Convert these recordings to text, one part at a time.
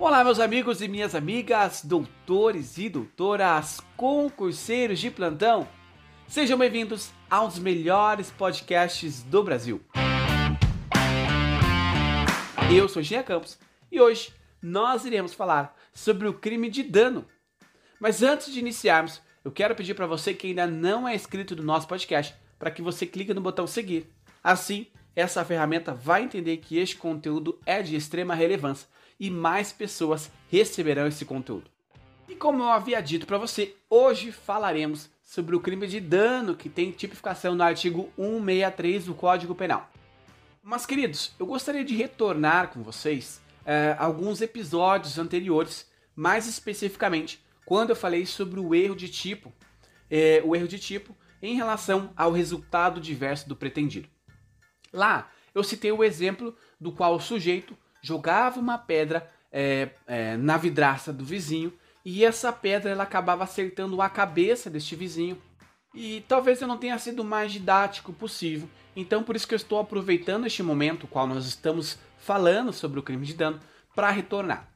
Olá, meus amigos e minhas amigas, doutores e doutoras, concurseiros de plantão. Sejam bem-vindos aos melhores podcasts do Brasil. Eu sou Gia Campos e hoje nós iremos falar sobre o crime de dano. Mas antes de iniciarmos, eu quero pedir para você que ainda não é inscrito no nosso podcast para que você clique no botão seguir. Assim, essa ferramenta vai entender que este conteúdo é de extrema relevância e mais pessoas receberão esse conteúdo. E como eu havia dito para você, hoje falaremos sobre o crime de dano que tem tipificação no artigo 163 do Código Penal. Mas, queridos, eu gostaria de retornar com vocês é, alguns episódios anteriores, mais especificamente quando eu falei sobre o erro de tipo, é, o erro de tipo em relação ao resultado diverso do pretendido. Lá, eu citei o exemplo do qual o sujeito jogava uma pedra é, é, na vidraça do vizinho e essa pedra ela acabava acertando a cabeça deste vizinho. E talvez eu não tenha sido o mais didático possível, então por isso que eu estou aproveitando este momento, qual nós estamos falando sobre o crime de dano, para retornar.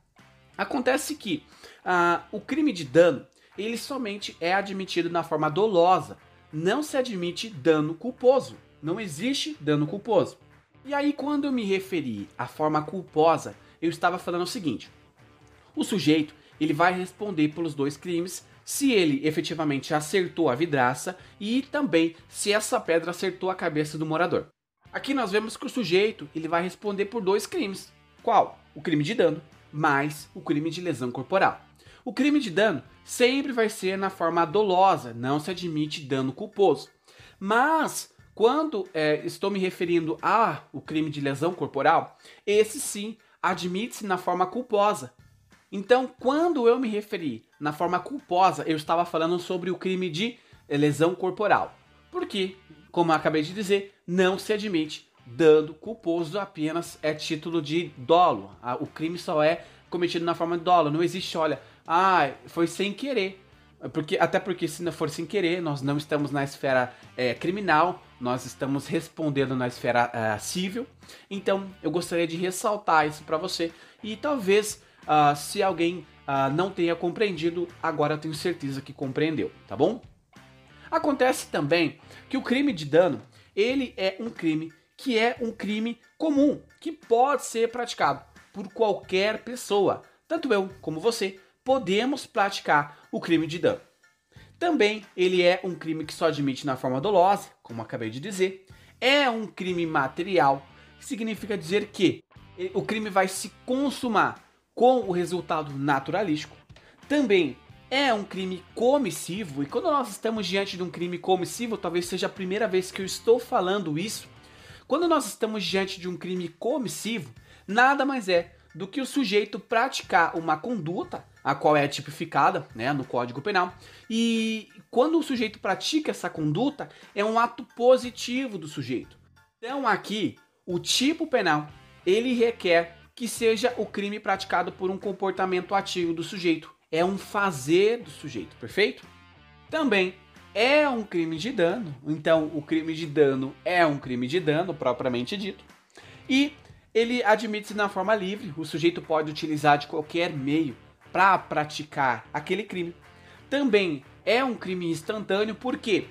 Acontece que ah, o crime de dano ele somente é admitido na forma dolosa, não se admite dano culposo. Não existe dano culposo. E aí, quando eu me referi à forma culposa, eu estava falando o seguinte: o sujeito ele vai responder pelos dois crimes se ele efetivamente acertou a vidraça e também se essa pedra acertou a cabeça do morador. Aqui nós vemos que o sujeito ele vai responder por dois crimes. Qual? O crime de dano mais o crime de lesão corporal. O crime de dano sempre vai ser na forma dolosa, não se admite dano culposo. Mas quando é, estou me referindo a o crime de lesão corporal, esse sim admite-se na forma culposa. Então, quando eu me referi na forma culposa, eu estava falando sobre o crime de lesão corporal. Porque, como acabei de dizer, não se admite dano culposo apenas é título de dolo. O crime só é cometido na forma de dolo. Não existe, olha, ah, foi sem querer. Porque, até porque se não for sem querer, nós não estamos na esfera é, criminal, nós estamos respondendo na esfera uh, civil. Então, eu gostaria de ressaltar isso para você. E talvez, uh, se alguém uh, não tenha compreendido, agora eu tenho certeza que compreendeu, tá bom? Acontece também que o crime de dano, ele é um crime que é um crime comum, que pode ser praticado por qualquer pessoa. Tanto eu como você podemos praticar o crime de dano. Também ele é um crime que só admite na forma dolosa, como acabei de dizer. É um crime material, que significa dizer que o crime vai se consumar com o resultado naturalístico. Também é um crime comissivo, e quando nós estamos diante de um crime comissivo, talvez seja a primeira vez que eu estou falando isso. Quando nós estamos diante de um crime comissivo, nada mais é do que o sujeito praticar uma conduta a qual é tipificada né, no Código Penal. E quando o sujeito pratica essa conduta, é um ato positivo do sujeito. Então aqui, o tipo penal, ele requer que seja o crime praticado por um comportamento ativo do sujeito. É um fazer do sujeito, perfeito? Também é um crime de dano. Então, o crime de dano é um crime de dano, propriamente dito. E ele admite-se na forma livre. O sujeito pode utilizar de qualquer meio para praticar aquele crime. Também é um crime instantâneo porque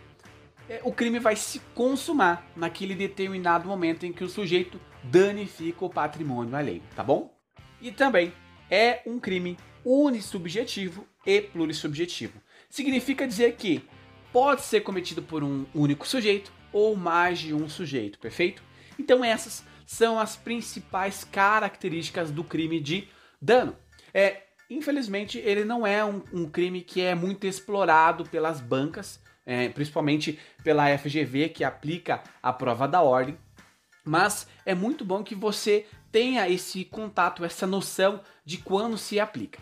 é, o crime vai se consumar naquele determinado momento em que o sujeito danifica o patrimônio alheio, tá bom? E também é um crime unissubjetivo e plurissubjetivo. Significa dizer que pode ser cometido por um único sujeito ou mais de um sujeito, perfeito? Então essas são as principais características do crime de dano. É, Infelizmente, ele não é um, um crime que é muito explorado pelas bancas, é, principalmente pela FGV, que aplica a prova da ordem. Mas é muito bom que você tenha esse contato, essa noção de quando se aplica.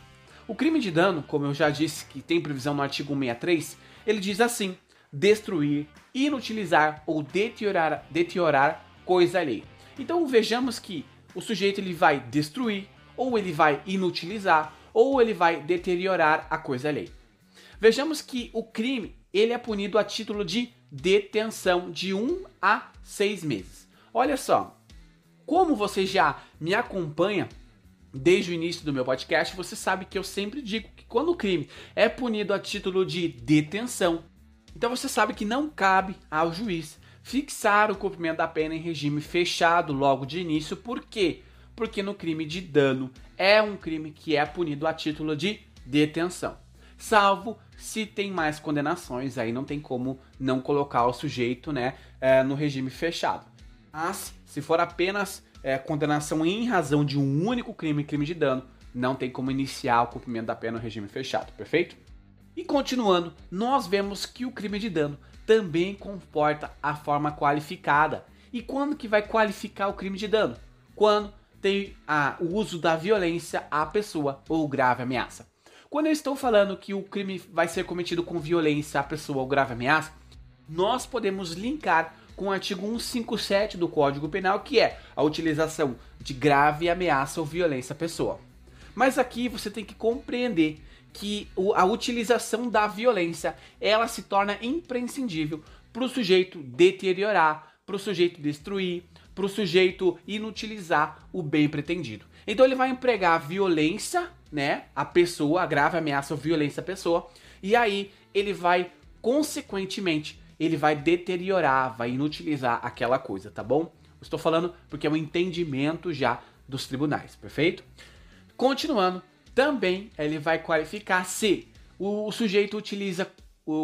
O crime de dano, como eu já disse que tem previsão no artigo 163, ele diz assim: destruir, inutilizar ou deteriorar, deteriorar coisa alheia. Então vejamos que o sujeito ele vai destruir ou ele vai inutilizar ou ele vai deteriorar a coisa alheia. Vejamos que o crime ele é punido a título de detenção de 1 a 6 meses. Olha só, como você já me acompanha desde o início do meu podcast, você sabe que eu sempre digo que quando o crime é punido a título de detenção, então você sabe que não cabe ao juiz fixar o cumprimento da pena em regime fechado logo de início, por quê? Porque no crime de dano é um crime que é punido a título de detenção. Salvo se tem mais condenações, aí não tem como não colocar o sujeito né, é, no regime fechado. Mas se for apenas é, condenação em razão de um único crime, crime de dano, não tem como iniciar o cumprimento da pena no regime fechado, perfeito? E continuando, nós vemos que o crime de dano também comporta a forma qualificada. E quando que vai qualificar o crime de dano? Quando tem a, o uso da violência à pessoa ou grave ameaça. Quando eu estou falando que o crime vai ser cometido com violência à pessoa ou grave ameaça, nós podemos linkar com o artigo 157 do Código Penal, que é a utilização de grave ameaça ou violência à pessoa. Mas aqui você tem que compreender que a utilização da violência ela se torna imprescindível para o sujeito deteriorar, para o sujeito destruir, para o sujeito inutilizar o bem pretendido. Então ele vai empregar a violência, né, a pessoa, a grave ameaça ou violência à pessoa, e aí ele vai consequentemente ele vai deteriorar, vai inutilizar aquela coisa, tá bom? Estou falando porque é um entendimento já dos tribunais, perfeito? Continuando, também ele vai qualificar se o, o sujeito utiliza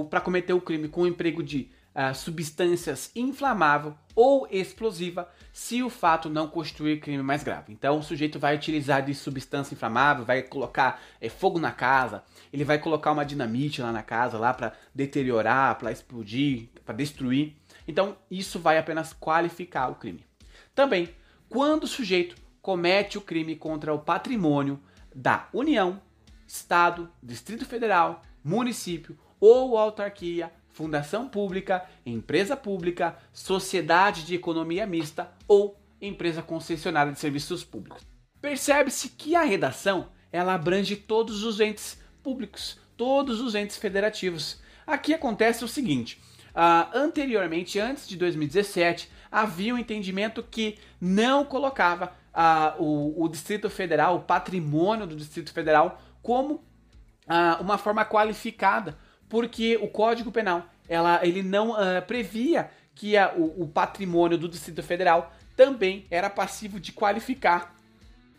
para cometer o crime com o emprego de uh, substâncias inflamável ou explosiva, se o fato não constituir crime mais grave. Então, o sujeito vai utilizar de substância inflamável, vai colocar é, fogo na casa, ele vai colocar uma dinamite lá na casa, lá para deteriorar, para explodir, para destruir. Então, isso vai apenas qualificar o crime. Também, quando o sujeito comete o crime contra o patrimônio da União, Estado, Distrito Federal, município ou autarquia, fundação pública, empresa pública, sociedade de economia mista ou empresa concessionária de serviços públicos. Percebe-se que a redação ela abrange todos os entes públicos, todos os entes federativos. Aqui acontece o seguinte: uh, anteriormente, antes de 2017, havia um entendimento que não colocava uh, o, o Distrito Federal, o patrimônio do Distrito Federal, como uh, uma forma qualificada, porque o Código Penal ela, ele não uh, previa que a, o, o, patrimônio do Distrito Federal também era passivo de qualificar.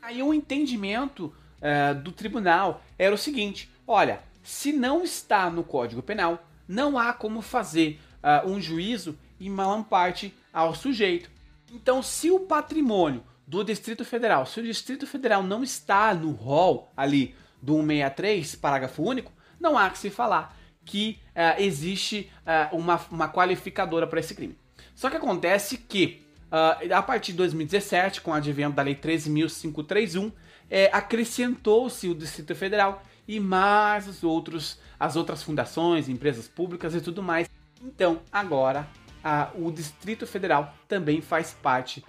Aí o entendimento uh, do tribunal era o seguinte: olha, se não está no Código Penal, não há como fazer uh, um juízo em parte ao sujeito. Então, se o patrimônio do Distrito Federal, se o Distrito Federal não está no rol ali do 163, parágrafo único, não há que se falar que uh, existe uh, uma, uma qualificadora para esse crime. Só que acontece que, uh, a partir de 2017, com o advento da Lei 13.531, é, acrescentou-se o Distrito Federal e mais os outros, as outras fundações, empresas públicas e tudo mais. Então, agora, o Distrito Federal também faz parte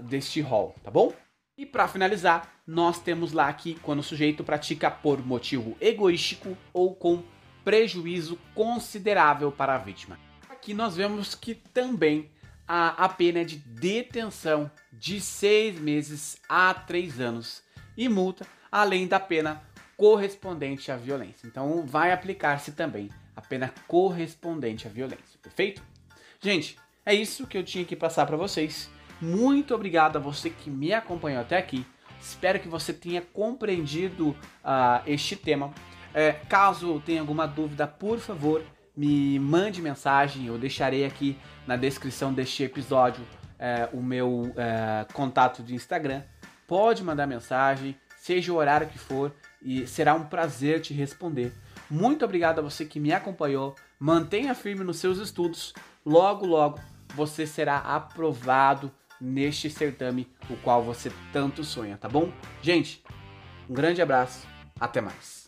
deste rol, tá bom? E para finalizar, nós temos lá que quando o sujeito pratica por motivo egoístico ou com prejuízo considerável para a vítima. Aqui nós vemos que também há a pena de detenção de seis meses a três anos e multa, além da pena correspondente à violência. Então vai aplicar-se também a pena correspondente à violência, perfeito? Gente, é isso que eu tinha que passar para vocês. Muito obrigado a você que me acompanhou até aqui. Espero que você tenha compreendido uh, este tema. É, caso tenha alguma dúvida, por favor, me mande mensagem. Eu deixarei aqui na descrição deste episódio é, o meu é, contato de Instagram. Pode mandar mensagem, seja o horário que for, e será um prazer te responder. Muito obrigado a você que me acompanhou. Mantenha firme nos seus estudos. Logo, logo você será aprovado neste certame o qual você tanto sonha, tá bom? Gente, um grande abraço. Até mais.